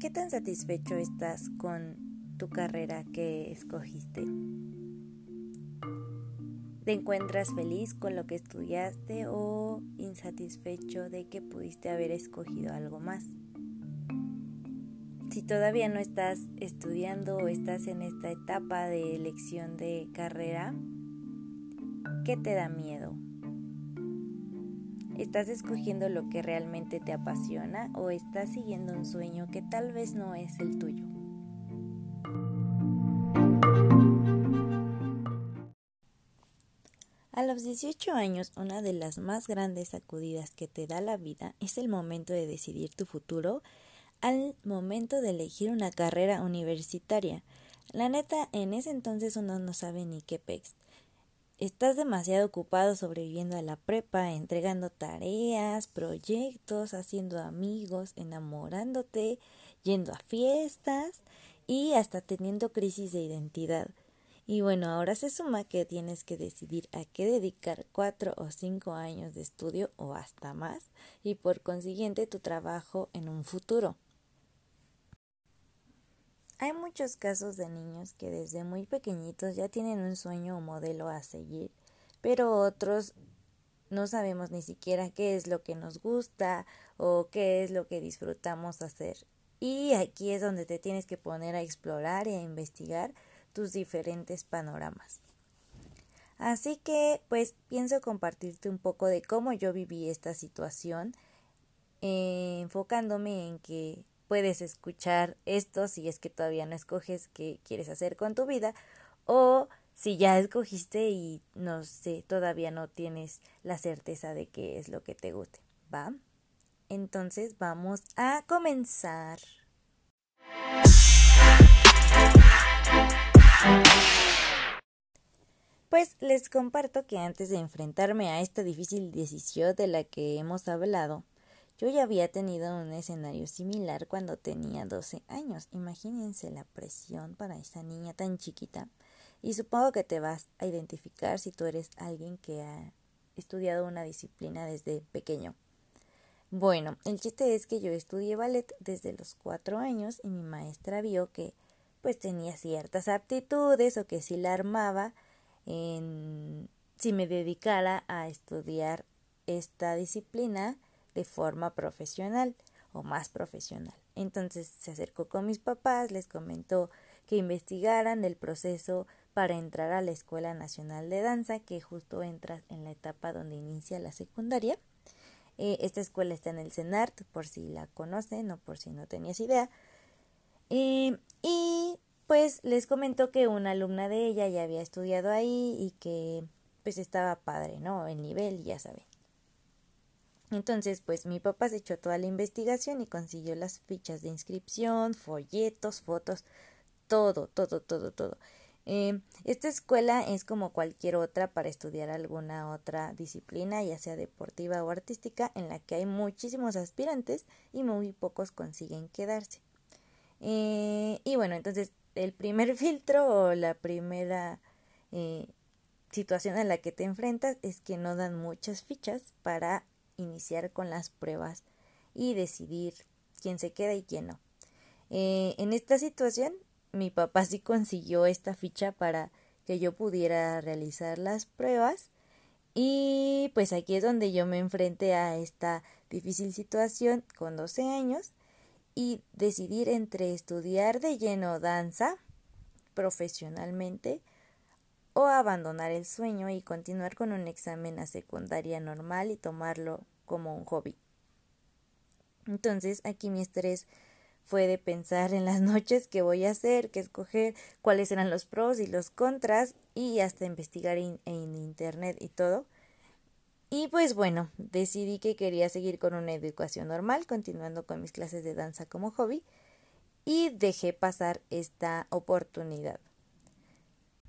¿Qué tan satisfecho estás con tu carrera que escogiste? ¿Te encuentras feliz con lo que estudiaste o insatisfecho de que pudiste haber escogido algo más? Si todavía no estás estudiando o estás en esta etapa de elección de carrera, ¿qué te da miedo? ¿Estás escogiendo lo que realmente te apasiona o estás siguiendo un sueño que tal vez no es el tuyo? A los 18 años, una de las más grandes sacudidas que te da la vida es el momento de decidir tu futuro, al momento de elegir una carrera universitaria. La neta, en ese entonces uno no sabe ni qué pex. Estás demasiado ocupado sobreviviendo a la prepa, entregando tareas, proyectos, haciendo amigos, enamorándote, yendo a fiestas y hasta teniendo crisis de identidad. Y bueno, ahora se suma que tienes que decidir a qué dedicar cuatro o cinco años de estudio o hasta más y por consiguiente tu trabajo en un futuro. Hay muchos casos de niños que desde muy pequeñitos ya tienen un sueño o modelo a seguir, pero otros no sabemos ni siquiera qué es lo que nos gusta o qué es lo que disfrutamos hacer. Y aquí es donde te tienes que poner a explorar y a investigar tus diferentes panoramas. Así que, pues, pienso compartirte un poco de cómo yo viví esta situación, eh, enfocándome en que puedes escuchar esto si es que todavía no escoges qué quieres hacer con tu vida o si ya escogiste y no sé, todavía no tienes la certeza de qué es lo que te guste, ¿va? Entonces vamos a comenzar. Pues les comparto que antes de enfrentarme a esta difícil decisión de la que hemos hablado, yo ya había tenido un escenario similar cuando tenía 12 años. Imagínense la presión para esa niña tan chiquita. Y supongo que te vas a identificar si tú eres alguien que ha estudiado una disciplina desde pequeño. Bueno, el chiste es que yo estudié ballet desde los cuatro años y mi maestra vio que pues tenía ciertas aptitudes o que si la armaba en, si me dedicara a estudiar esta disciplina de forma profesional o más profesional. Entonces se acercó con mis papás, les comentó que investigaran el proceso para entrar a la Escuela Nacional de Danza, que justo entra en la etapa donde inicia la secundaria. Eh, esta escuela está en el CENART, por si la conocen o por si no tenías idea. Eh, y pues les comentó que una alumna de ella ya había estudiado ahí y que pues estaba padre, ¿no? El nivel, ya saben. Entonces, pues mi papá se echó toda la investigación y consiguió las fichas de inscripción, folletos, fotos, todo, todo, todo, todo. Eh, esta escuela es como cualquier otra para estudiar alguna otra disciplina, ya sea deportiva o artística, en la que hay muchísimos aspirantes y muy pocos consiguen quedarse. Eh, y bueno, entonces el primer filtro o la primera eh, situación a la que te enfrentas es que no dan muchas fichas para iniciar con las pruebas y decidir quién se queda y quién no. Eh, en esta situación, mi papá sí consiguió esta ficha para que yo pudiera realizar las pruebas y pues aquí es donde yo me enfrenté a esta difícil situación con 12 años y decidir entre estudiar de lleno danza profesionalmente o abandonar el sueño y continuar con un examen a secundaria normal y tomarlo como un hobby. Entonces aquí mi estrés fue de pensar en las noches qué voy a hacer, qué escoger, cuáles eran los pros y los contras y hasta investigar en internet y todo. Y pues bueno, decidí que quería seguir con una educación normal, continuando con mis clases de danza como hobby, y dejé pasar esta oportunidad.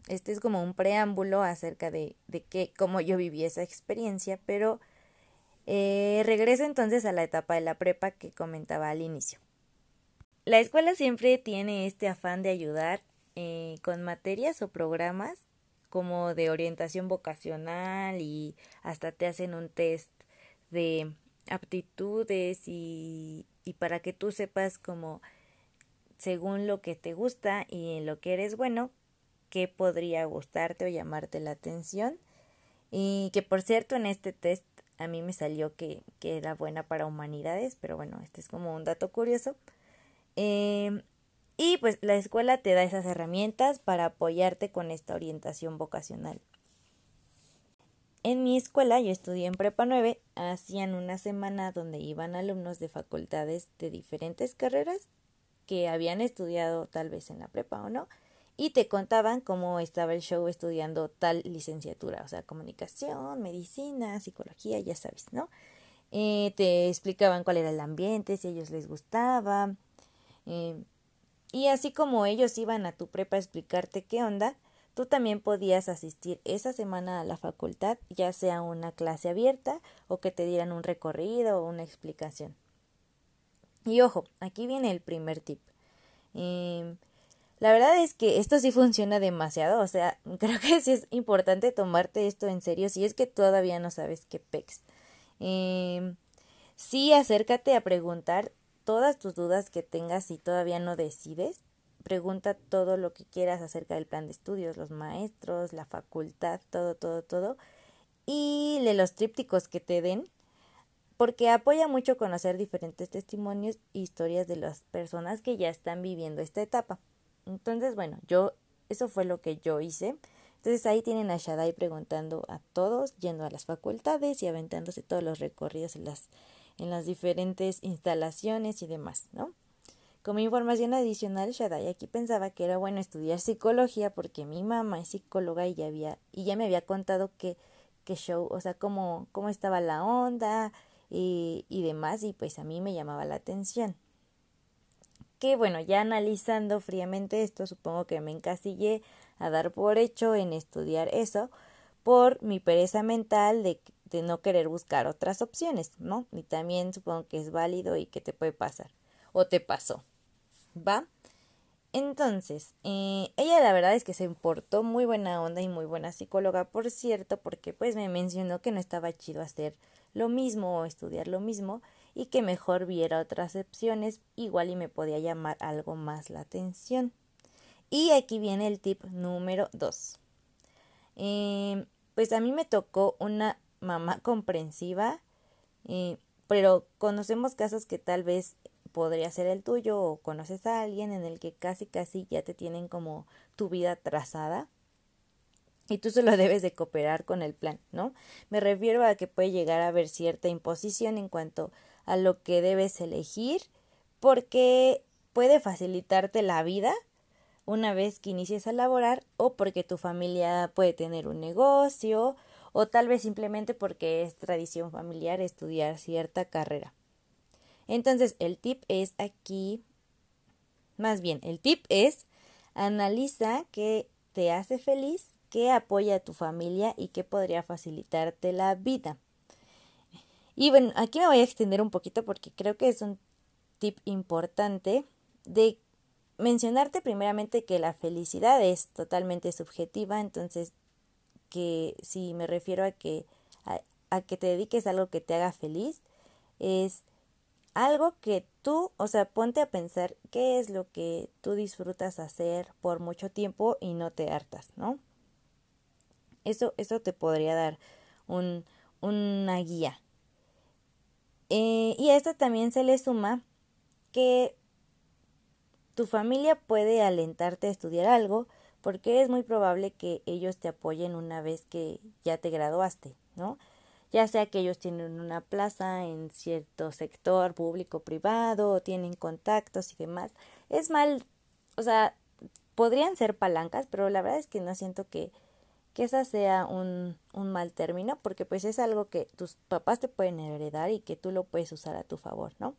Este es como un preámbulo acerca de, de que, cómo yo viví esa experiencia, pero eh, regreso entonces a la etapa de la prepa que comentaba al inicio. La escuela siempre tiene este afán de ayudar eh, con materias o programas como de orientación vocacional y hasta te hacen un test de aptitudes y, y para que tú sepas como según lo que te gusta y en lo que eres bueno, qué podría gustarte o llamarte la atención. Y que por cierto en este test a mí me salió que, que era buena para humanidades, pero bueno, este es como un dato curioso. Eh, y pues la escuela te da esas herramientas para apoyarte con esta orientación vocacional. En mi escuela, yo estudié en Prepa 9, hacían una semana donde iban alumnos de facultades de diferentes carreras que habían estudiado tal vez en la prepa o no, y te contaban cómo estaba el show estudiando tal licenciatura, o sea, comunicación, medicina, psicología, ya sabes, ¿no? Eh, te explicaban cuál era el ambiente, si a ellos les gustaba, eh, y así como ellos iban a tu prepa a explicarte qué onda, tú también podías asistir esa semana a la facultad, ya sea una clase abierta o que te dieran un recorrido o una explicación. Y ojo, aquí viene el primer tip. Em, la verdad es que esto sí funciona demasiado, o sea, creo que sí es importante tomarte esto en serio si es que todavía no sabes qué pex. Eh, sí, acércate a preguntar todas tus dudas que tengas si todavía no decides. Pregunta todo lo que quieras acerca del plan de estudios, los maestros, la facultad, todo, todo, todo. Y lee los trípticos que te den, porque apoya mucho conocer diferentes testimonios e historias de las personas que ya están viviendo esta etapa. Entonces, bueno, yo, eso fue lo que yo hice. Entonces ahí tienen a Shaddai preguntando a todos, yendo a las facultades y aventándose todos los recorridos en las en las diferentes instalaciones y demás, ¿no? Como información adicional, Shaddai aquí pensaba que era bueno estudiar psicología porque mi mamá es psicóloga y ya había, y ya me había contado que, que show, o sea, cómo, cómo estaba la onda y, y demás, y pues a mí me llamaba la atención. Que bueno, ya analizando fríamente esto, supongo que me encasillé a dar por hecho en estudiar eso por mi pereza mental de de no querer buscar otras opciones, ¿no? Y también supongo que es válido y que te puede pasar. O te pasó. ¿Va? Entonces, eh, ella la verdad es que se importó muy buena onda y muy buena psicóloga, por cierto, porque pues me mencionó que no estaba chido hacer lo mismo o estudiar lo mismo y que mejor viera otras opciones, igual y me podía llamar algo más la atención. Y aquí viene el tip número dos. Eh, pues a mí me tocó una mamá comprensiva, pero conocemos casos que tal vez podría ser el tuyo o conoces a alguien en el que casi casi ya te tienen como tu vida trazada y tú solo debes de cooperar con el plan, ¿no? Me refiero a que puede llegar a haber cierta imposición en cuanto a lo que debes elegir porque puede facilitarte la vida una vez que inicies a laborar o porque tu familia puede tener un negocio o tal vez simplemente porque es tradición familiar estudiar cierta carrera. Entonces, el tip es aquí, más bien, el tip es analiza qué te hace feliz, qué apoya a tu familia y qué podría facilitarte la vida. Y bueno, aquí me voy a extender un poquito porque creo que es un tip importante de mencionarte primeramente que la felicidad es totalmente subjetiva, entonces que si me refiero a que a, que te dediques a algo que te haga feliz, es algo que tú, o sea, ponte a pensar qué es lo que tú disfrutas hacer por mucho tiempo y no te hartas, ¿no? Eso, eso te podría dar un, una guía. Eh, y a esto también se le suma que tu familia puede alentarte a estudiar algo, porque es muy probable que ellos te apoyen una vez que ya te graduaste, ¿no? Ya sea que ellos tienen una plaza en cierto sector público privado o tienen contactos y demás. Es mal, o sea, podrían ser palancas, pero la verdad es que no siento que, que esa sea un, un mal término, porque pues es algo que tus papás te pueden heredar y que tú lo puedes usar a tu favor, ¿no?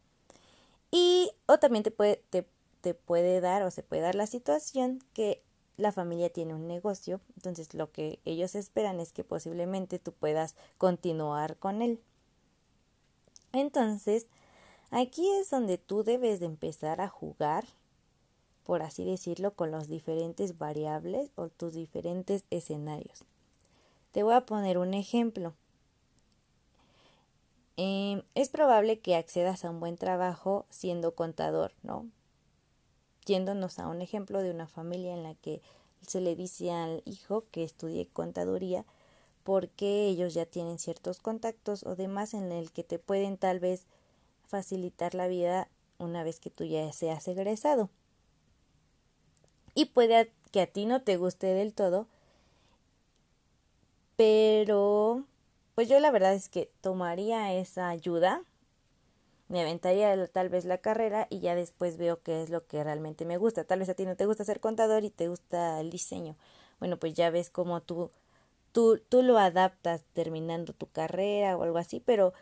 Y o también te puede, te, te puede dar o se puede dar la situación que la familia tiene un negocio, entonces lo que ellos esperan es que posiblemente tú puedas continuar con él. Entonces, aquí es donde tú debes de empezar a jugar por así decirlo, con los diferentes variables o tus diferentes escenarios. Te voy a poner un ejemplo. Em, es probable que accedas a un buen trabajo siendo contador, ¿no? Yéndonos a un ejemplo de una familia en la que se le dice al hijo que estudie contaduría porque ellos ya tienen ciertos contactos o demás en el que te pueden tal vez facilitar la vida una vez que tú ya seas egresado. Y puede que a ti no te guste del todo, pero pues yo la verdad es que tomaría esa ayuda, me aventaría tal vez la carrera y ya después veo qué es lo que realmente me gusta. Tal vez a ti no te gusta ser contador y te gusta el diseño. Bueno, pues ya ves cómo tú, tú, tú lo adaptas terminando tu carrera o algo así, pero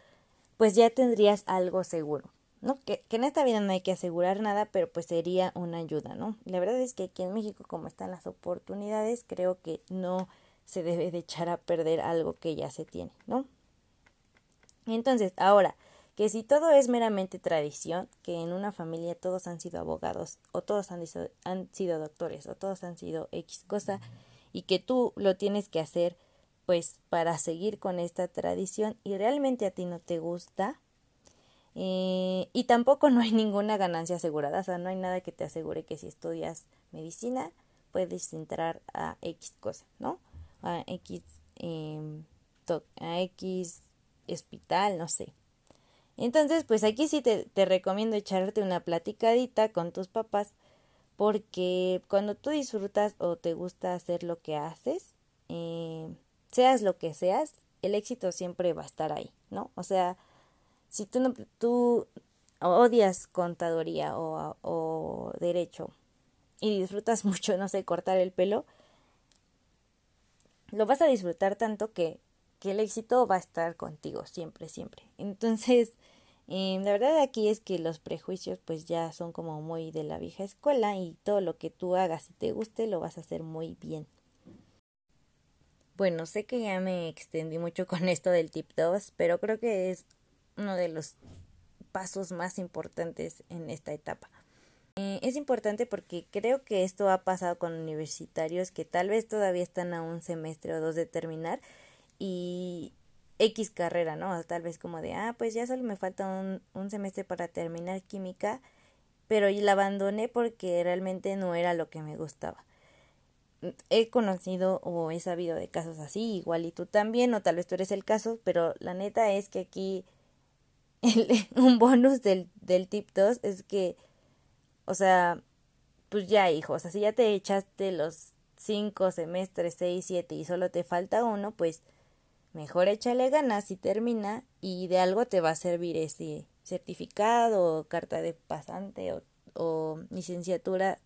pues ya tendrías algo seguro. ¿No? Que, que, en esta vida no hay que asegurar nada, pero pues sería una ayuda, ¿no? La verdad es que aquí en México, como están las oportunidades, creo que no se debe de echar a perder algo que ya se tiene, ¿no? Entonces, ahora, que si todo es meramente tradición, que en una familia todos han sido abogados, o todos han, han sido doctores, o todos han sido X cosa, y que tú lo tienes que hacer, pues, para seguir con esta tradición, y realmente a ti no te gusta, eh, y tampoco no hay ninguna ganancia asegurada, o sea, no hay nada que te asegure que si estudias medicina puedes entrar a X cosa, ¿no? A X, eh, a X hospital, no sé. Entonces, pues aquí sí te, te recomiendo echarte una platicadita con tus papás porque cuando tú disfrutas o te gusta hacer lo que haces, eh, seas lo que seas, el éxito siempre va a estar ahí, ¿no? O sea, si tú, no, tú odias contaduría o, o derecho y disfrutas mucho, no sé, cortar el pelo, lo vas a disfrutar tanto que, que el éxito va a estar contigo siempre, siempre. Entonces, eh, la verdad aquí es que los prejuicios pues ya son como muy de la vieja escuela y todo lo que tú hagas y te guste lo vas a hacer muy bien. Bueno, sé que ya me extendí mucho con esto del tip 2, pero creo que es uno de los pasos más importantes en esta etapa. Eh, es importante porque creo que esto ha pasado con universitarios que tal vez todavía están a un semestre o dos de terminar y X carrera, ¿no? Tal vez como de, ah, pues ya solo me falta un, un semestre para terminar química, pero la abandoné porque realmente no era lo que me gustaba. He conocido o he sabido de casos así, igual y tú también, o tal vez tú eres el caso, pero la neta es que aquí un bonus del, del tip 2 es que, o sea, pues ya hijos, o sea, si ya te echaste los cinco semestres, seis, siete y solo te falta uno, pues mejor échale ganas y termina y de algo te va a servir ese certificado o carta de pasante o, o licenciatura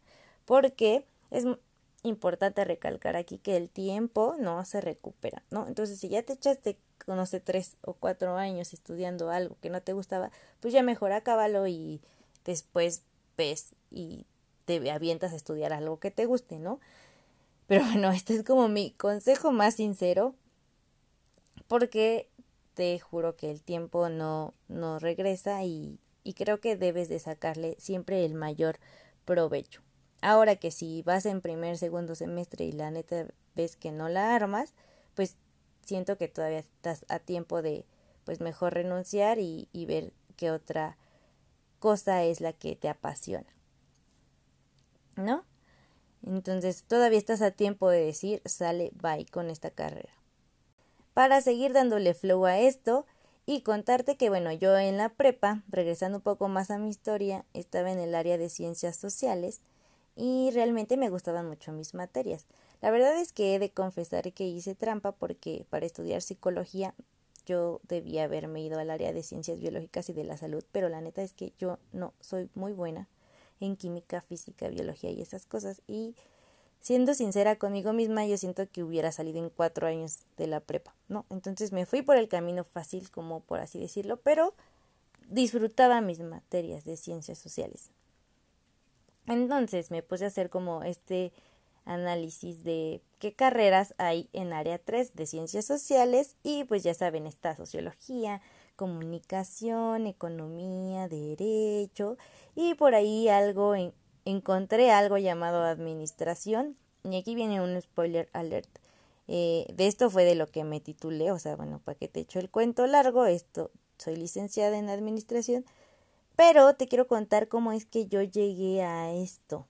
porque es importante recalcar aquí que el tiempo no se recupera, ¿no? Entonces, si ya te echaste, no sé, tres o cuatro años estudiando algo que no te gustaba, pues ya mejor acábalo y después ves y te avientas a estudiar algo que te guste, ¿no? Pero bueno, este es como mi consejo más sincero, porque te juro que el tiempo no, no regresa y, y creo que debes de sacarle siempre el mayor provecho. Ahora que si vas en primer, segundo semestre y la neta ves que no la armas, pues siento que todavía estás a tiempo de pues mejor renunciar y, ver qué otra cosa es la que te apasiona. ¿No? Entonces todavía estás a tiempo de decir sale bye con esta carrera. Para seguir dándole flow a esto y contarte que bueno, yo en la prepa, regresando un poco más a mi historia, estaba en el área de ciencias sociales y realmente me gustaban mucho mis materias. La verdad es que he de confesar que hice trampa porque para estudiar psicología yo debía haberme ido al área de ciencias biológicas y de la salud, pero la neta es que yo no soy muy buena en química, física, biología y esas cosas. Y siendo sincera conmigo misma, yo siento que hubiera salido en cuatro años de la prepa, ¿no? Entonces me fui por el camino fácil, como por así decirlo, pero disfrutaba mis materias de ciencias sociales. Entonces me puse a hacer como este análisis de qué carreras hay en área 3 de ciencias sociales y pues ya saben, está sociología, comunicación, economía, derecho y por ahí algo en encontré algo llamado administración y aquí viene un spoiler alert. Eh, de esto fue de lo que me titulé, o sea, bueno, para que te echo el cuento largo, esto, soy licenciada en administración, pero te quiero contar cómo es que yo llegué a esto.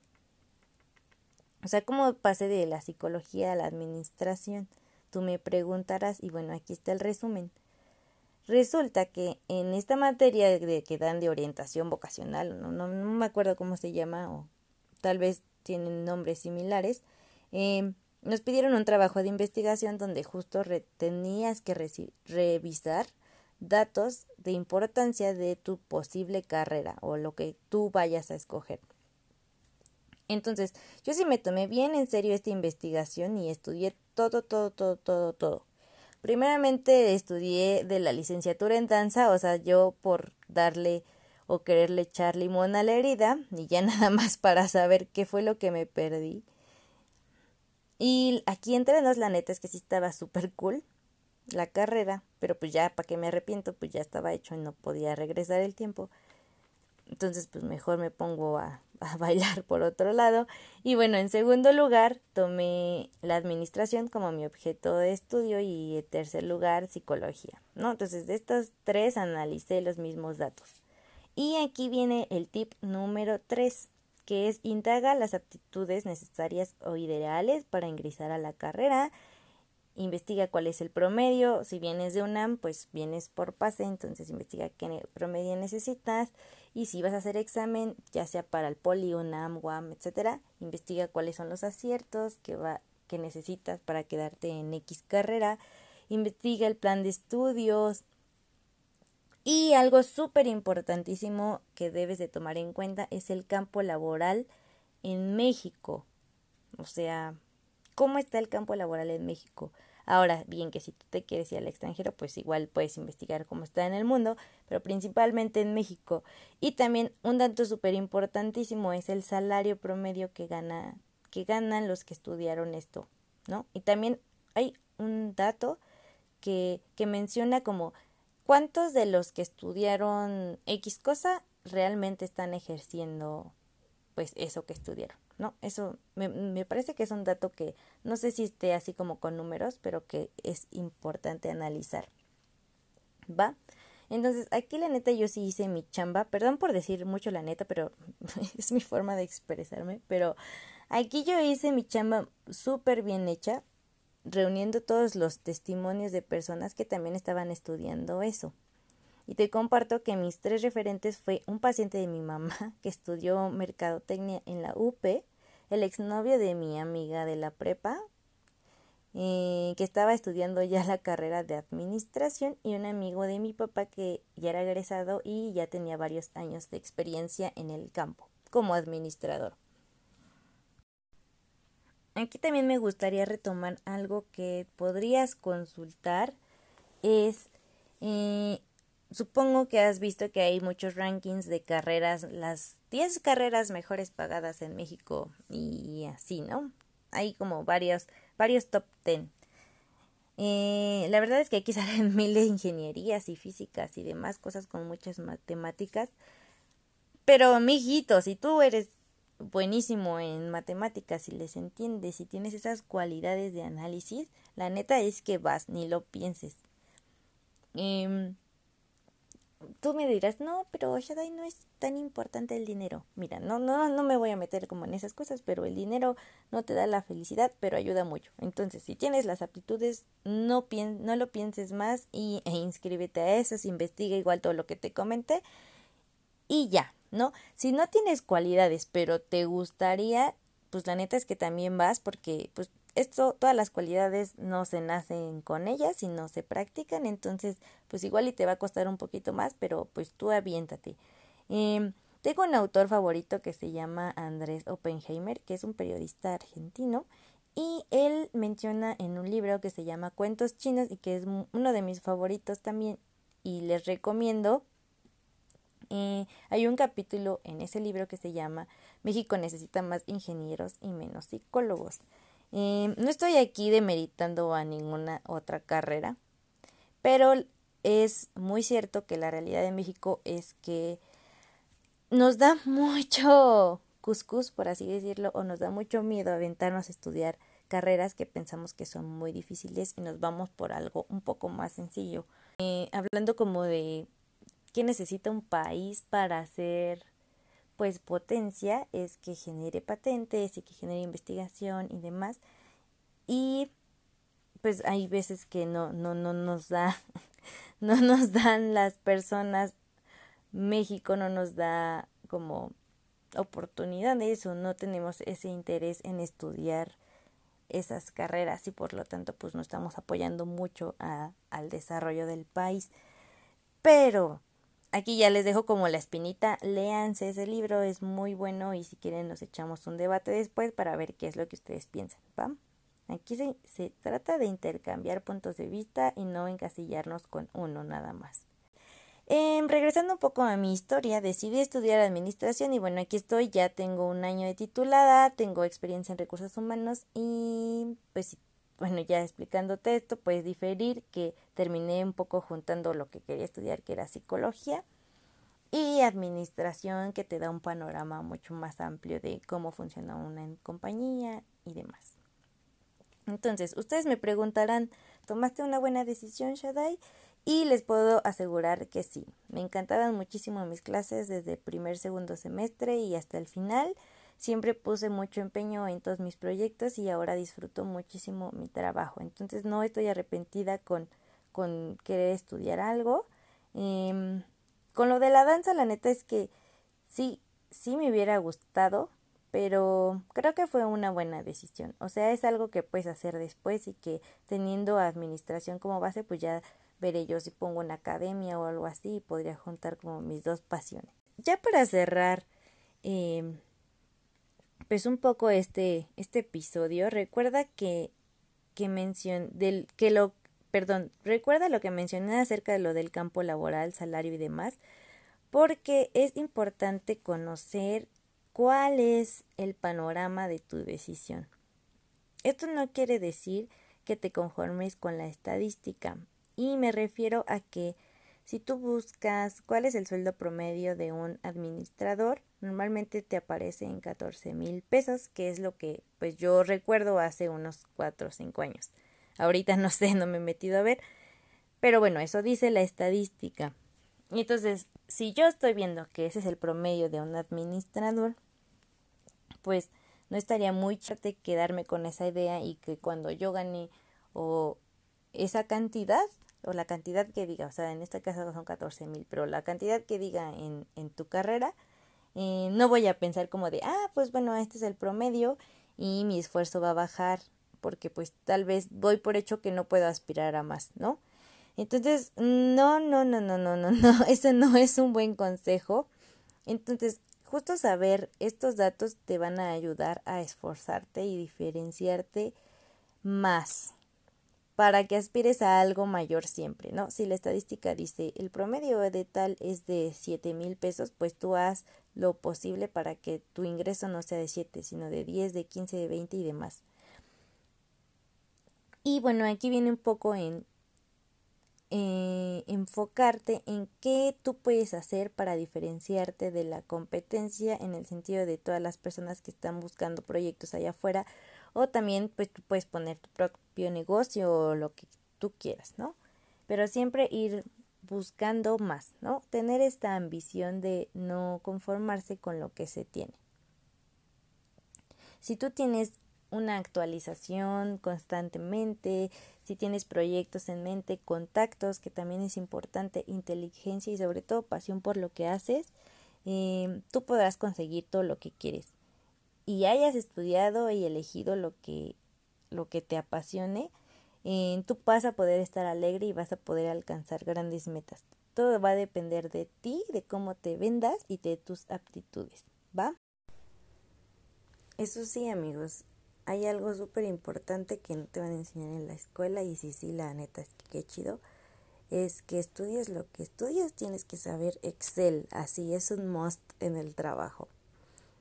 O sea, cómo pasé de la psicología a la administración. Tú me preguntarás, y bueno, aquí está el resumen. Resulta que en esta materia de que dan de orientación vocacional, no, no, no me acuerdo cómo se llama, o tal vez tienen nombres similares, eh, nos pidieron un trabajo de investigación donde justo tenías que revisar datos de importancia de tu posible carrera o lo que tú vayas a escoger. Entonces, yo sí me tomé bien en serio esta investigación y estudié todo, todo, todo, todo, todo. Primeramente estudié de la licenciatura en danza, o sea, yo por darle o quererle echar limón a la herida y ya nada más para saber qué fue lo que me perdí. Y aquí entre nos, la neta es que sí estaba súper cool la carrera, pero pues ya, para que me arrepiento, pues ya estaba hecho y no podía regresar el tiempo. Entonces, pues mejor me pongo a, a bailar por otro lado. Y bueno, en segundo lugar, tomé la administración como mi objeto de estudio y en tercer lugar, psicología, ¿no? Entonces, de estos tres analicé los mismos datos. Y aquí viene el tip número tres, que es indaga las aptitudes necesarias o ideales para ingresar a la carrera investiga cuál es el promedio. Si vienes de UNAM, pues vienes por pase, entonces investiga qué promedio necesitas. Y si vas a hacer examen, ya sea para el poli, UNAM, UAM, etcétera, investiga cuáles son los aciertos que, va, que necesitas para quedarte en X carrera. Investiga el plan de estudios. Y algo súper importantísimo que debes de tomar en cuenta es el campo laboral en México. O sea, cómo está el campo laboral en México. Ahora, bien que si tú te quieres ir al extranjero, pues igual puedes investigar cómo está en el mundo, pero principalmente en México. Y también un dato súper importantísimo es el salario promedio que gana que ganan los que estudiaron esto, ¿no? Y también hay un dato que, que menciona como cuántos de los que estudiaron X cosa realmente están ejerciendo pues eso que estudiaron. ¿No? Eso me, me, parece que es un dato que no sé si esté así como con números, pero que es importante analizar. ¿Va? Entonces, aquí la neta yo sí hice mi chamba, perdón por decir mucho la neta, pero es mi forma de expresarme, pero aquí yo hice mi chamba súper bien hecha, reuniendo todos los testimonios de personas que también estaban estudiando eso. Y te comparto que mis tres referentes fue un paciente de mi mamá que estudió mercadotecnia en la UP, el exnovio de mi amiga de la prepa, eh, que estaba estudiando ya la carrera de administración, y un amigo de mi papá que ya era egresado y ya tenía varios años de experiencia en el campo como administrador. Aquí también me gustaría retomar algo que podrías consultar, es eh, supongo que has visto que hay muchos rankings de carreras, las 10 carreras mejores pagadas en México y así, ¿no? Hay como varios, varios top 10. Eh, la verdad es que aquí salen mil de ingenierías y físicas y demás cosas con muchas matemáticas. Pero, mijito, si tú eres buenísimo en matemáticas y les entiendes y tienes esas cualidades de análisis, la neta es que vas, ni lo pienses. Eh, tú me dirás, no, pero Shadai no es tan importante el dinero. Mira, no, no, no me voy a meter como en esas cosas, pero el dinero no te da la felicidad, pero ayuda mucho. Entonces, si tienes las aptitudes, no, no lo pienses más y, e inscríbete a esas, investiga igual todo lo que te comenté y ya, ¿no? Si no tienes cualidades, pero te gustaría, pues la neta es que también vas porque, pues, esto, todas las cualidades no se nacen con ellas, sino se practican, entonces pues igual y te va a costar un poquito más, pero pues tú aviéntate. Eh, tengo un autor favorito que se llama Andrés Oppenheimer, que es un periodista argentino, y él menciona en un libro que se llama Cuentos Chinos y que es uno de mis favoritos también, y les recomiendo. Eh, hay un capítulo en ese libro que se llama México necesita más ingenieros y menos psicólogos. Eh, no estoy aquí demeritando a ninguna otra carrera, pero es muy cierto que la realidad de México es que nos da mucho cuscús, por así decirlo, o nos da mucho miedo aventarnos a estudiar carreras que pensamos que son muy difíciles y nos vamos por algo un poco más sencillo. Eh, hablando como de qué necesita un país para ser pues potencia es que genere patentes y que genere investigación y demás y pues hay veces que no no no nos da no nos dan las personas México no nos da como oportunidades o no tenemos ese interés en estudiar esas carreras y por lo tanto pues no estamos apoyando mucho a, al desarrollo del país. Pero aquí ya les dejo como la espinita, léanse ese libro, es muy bueno y si quieren nos echamos un debate después para ver qué es lo que ustedes piensan, ¿va? Aquí se, se trata de intercambiar puntos de vista y no encasillarnos con uno nada más. Eh, regresando un poco a mi historia, decidí estudiar administración y bueno, aquí estoy, ya tengo un año de titulada, tengo experiencia en recursos humanos y pues bueno, ya explicándote esto, puedes diferir que terminé un poco juntando lo que quería estudiar, que era psicología y administración, que te da un panorama mucho más amplio de cómo funciona una compañía y demás. Entonces, ustedes me preguntarán, ¿tomaste una buena decisión, Shadai? Y les puedo asegurar que sí, me encantaban muchísimo mis clases desde el primer, segundo semestre y hasta el final. Siempre puse mucho empeño en todos mis proyectos y ahora disfruto muchísimo mi trabajo. Entonces no estoy arrepentida con, con querer estudiar algo. Em, con lo de la danza, la neta es que sí, sí me hubiera gustado, pero creo que fue una buena decisión. O sea, es algo que puedes hacer después y que teniendo administración como base, pues ya veré yo si pongo una academia o algo así y podría juntar como mis dos pasiones. Ya para cerrar, em, pues un poco este, este episodio, recuerda que, que del, que lo, perdón, recuerda lo que mencioné acerca de lo del campo laboral, salario y demás, porque es importante conocer cuál es el panorama de tu decisión. Esto no quiere decir que te conformes con la estadística. Y me refiero a que si tú buscas cuál es el sueldo promedio de un administrador, normalmente te aparece en 14 mil pesos, que es lo que pues yo recuerdo hace unos 4 o 5 años. Ahorita no sé, no me he metido a ver, pero bueno, eso dice la estadística. Y entonces, si yo estoy viendo que ese es el promedio de un administrador, pues no estaría muy chate quedarme con esa idea y que cuando yo gane o esa cantidad o la cantidad que diga, o sea, en este caso son 14 mil, pero la cantidad que diga en, en tu carrera, eh, no voy a pensar como de, ah, pues bueno, este es el promedio y mi esfuerzo va a bajar porque pues tal vez voy por hecho que no puedo aspirar a más, ¿no? Entonces, no, no, no, no, no, no, no, ese no es un buen consejo. Entonces, justo saber estos datos te van a ayudar a esforzarte y diferenciarte más para que aspires a algo mayor siempre, ¿no? Si la estadística dice el promedio de tal es de 7 mil pesos, pues tú haz lo posible para que tu ingreso no sea de 7, sino de 10, de 15, de 20 y demás. Y bueno, aquí viene un poco en eh, enfocarte en qué tú puedes hacer para diferenciarte de la competencia en el sentido de todas las personas que están buscando proyectos allá afuera o también pues tú puedes poner tu propio negocio o lo que tú quieras, ¿no? Pero siempre ir buscando más, ¿no? Tener esta ambición de no conformarse con lo que se tiene. Si tú tienes una actualización constantemente, si tienes proyectos en mente, contactos, que también es importante, inteligencia y sobre todo pasión por lo que haces, eh, tú podrás conseguir todo lo que quieres y hayas estudiado y elegido lo que, lo que te apasione, eh, tú vas a poder estar alegre y vas a poder alcanzar grandes metas. Todo va a depender de ti, de cómo te vendas y de tus aptitudes, ¿va? Eso sí, amigos, hay algo súper importante que no te van a enseñar en la escuela y sí, sí, la neta es que qué chido. Es que estudies lo que estudias, tienes que saber Excel, así es un must en el trabajo.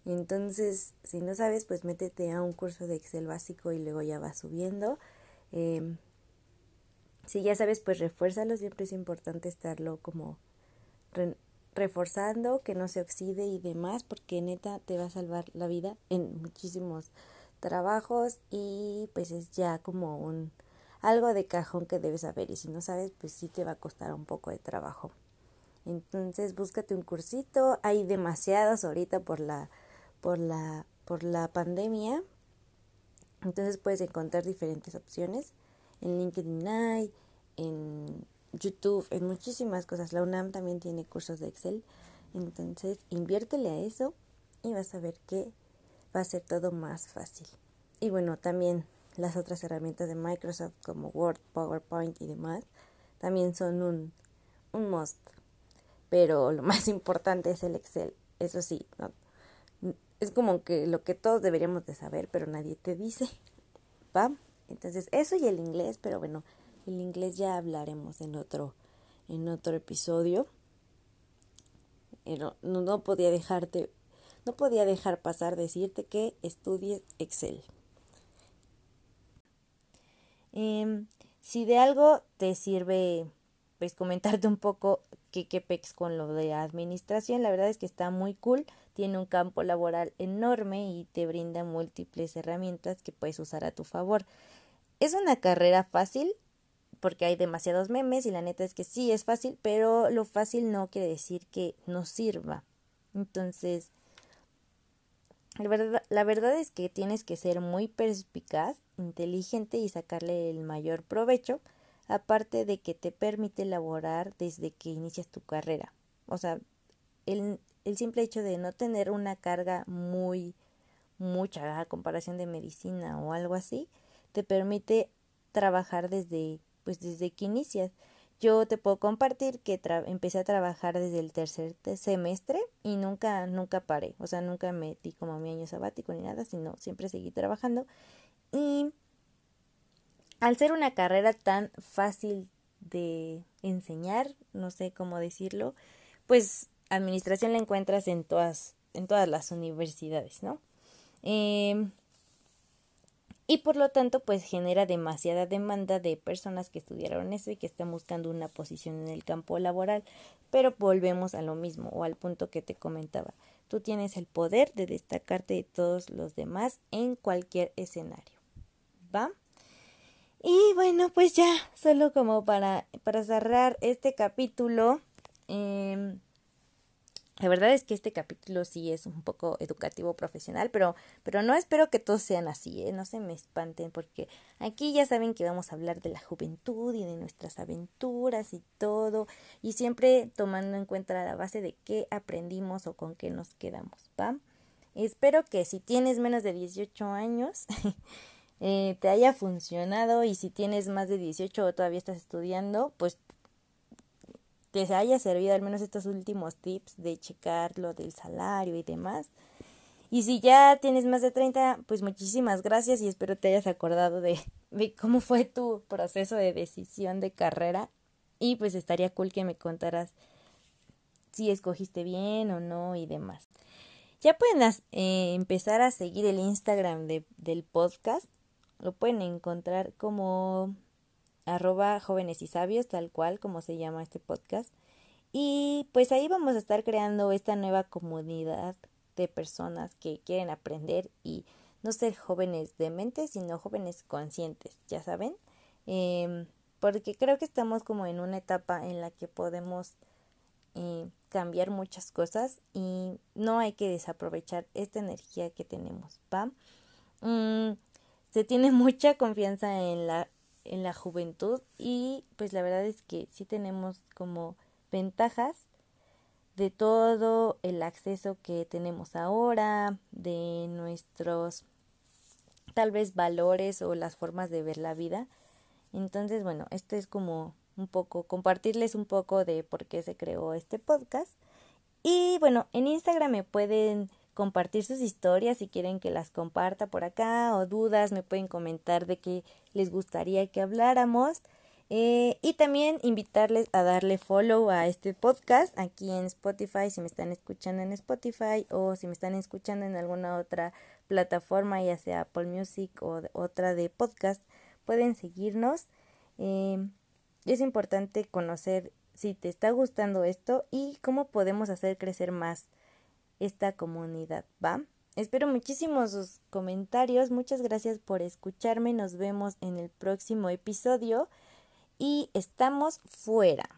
Entonces, si no sabes, pues métete a un curso de Excel básico y luego ya vas subiendo. Em, si ya sabes, pues refuérzalo. Siempre es importante estarlo como reforzando, que no se oxide y demás, porque neta te va a salvar la vida en muchísimos trabajos y pues es ya como un algo de cajón que debes saber y si no sabes pues sí te va a costar un poco de trabajo. Entonces búscate un cursito, hay demasiados ahorita por la por la por la pandemia. Entonces puedes encontrar diferentes opciones en LinkedIn en YouTube, en muchísimas cosas. La UNAM también tiene cursos de Excel. Entonces, inviértele a eso y vas a ver que va a ser todo más fácil. Y bueno, también las otras herramientas de Microsoft como Word, PowerPoint y demás también son un, un must. Pero lo más importante es el Excel. Eso sí, es como que lo que todos deberíamos de saber, pero nadie te dice. ¿Va? Entonces, eso y el inglés, pero bueno, el inglés ya hablaremos en otro, en otro episodio. Pero no, no podía dejarte, no podía dejar pasar decirte que estudies Excel. Em, si de algo te sirve, pues comentarte un poco que pex con lo de administración, la verdad es que está muy cool, tiene un campo laboral enorme y te brinda múltiples herramientas que puedes usar a tu favor. Es una carrera fácil, porque hay demasiados memes y la neta es que sí es fácil, pero lo fácil no quiere decir que no sirva. Entonces, la verdad, la verdad es que tienes que ser muy perspicaz, inteligente y sacarle el mayor provecho, aparte de que te permite elaborar desde que inicias tu carrera. O sea, el, el simple hecho de no tener una carga muy mucha a comparación de medicina o algo así, te permite trabajar desde pues desde que inicias. Yo te puedo compartir que empecé a trabajar desde el tercer semestre y nunca, nunca paré. O sea, nunca me di como mi año sabático ni nada, sino siempre seguí trabajando. Y al ser una carrera tan fácil de enseñar, no sé cómo decirlo, pues administración la encuentras en todas, en todas las universidades, ¿no? Eh, y por lo tanto pues genera demasiada demanda de personas que estudiaron eso y que están buscando una posición en el campo laboral. Pero volvemos a lo mismo o al punto que te comentaba. Tú tienes el poder de destacarte de todos los demás en cualquier escenario. ¿Va? Y bueno, pues ya, solo como para, para cerrar este capítulo. Eh, la verdad es que este capítulo sí es un poco educativo profesional, pero, pero no espero que todos sean así, ¿eh? no se me espanten, porque aquí ya saben que vamos a hablar de la juventud y de nuestras aventuras y todo, y siempre tomando en cuenta la base de qué aprendimos o con qué nos quedamos, ¿va? Espero que si tienes menos de 18 años eh, te haya funcionado y si tienes más de 18 o todavía estás estudiando, pues te haya servido al menos estos últimos tips de checar lo del salario y demás. Y si ya tienes más de 30, pues muchísimas gracias y espero te hayas acordado de, de cómo fue tu proceso de decisión de carrera. Y pues estaría cool que me contaras si escogiste bien o no y demás. Ya pueden eh, empezar a seguir el Instagram de, del podcast. Lo pueden encontrar como arroba jóvenes y sabios, tal cual como se llama este podcast. Y pues ahí vamos a estar creando esta nueva comunidad de personas que quieren aprender y no ser jóvenes de mente, sino jóvenes conscientes, ya saben. Em, porque creo que estamos como en una etapa en la que podemos eh, cambiar muchas cosas y no hay que desaprovechar esta energía que tenemos, ¿va? Mm, se tiene mucha confianza en la en la juventud y pues la verdad es que sí tenemos como ventajas de todo el acceso que tenemos ahora, de nuestros tal vez valores o las formas de ver la vida. Entonces, bueno, esto es como un poco compartirles un poco de por qué se creó este podcast. Y bueno, en Instagram me pueden compartir sus historias si quieren que las comparta por acá o dudas me pueden comentar de qué les gustaría que habláramos. Eh, y también invitarles a darle follow a este podcast aquí en Spotify si me están escuchando en Spotify o si me están escuchando en alguna otra plataforma ya sea Apple Music o otra de podcast pueden seguirnos. Eh, es importante conocer si te está gustando esto y cómo podemos hacer crecer más esta comunidad, ¿va? Espero muchísimo sus comentarios, muchas gracias por escucharme, nos vemos en el próximo episodio y estamos fuera.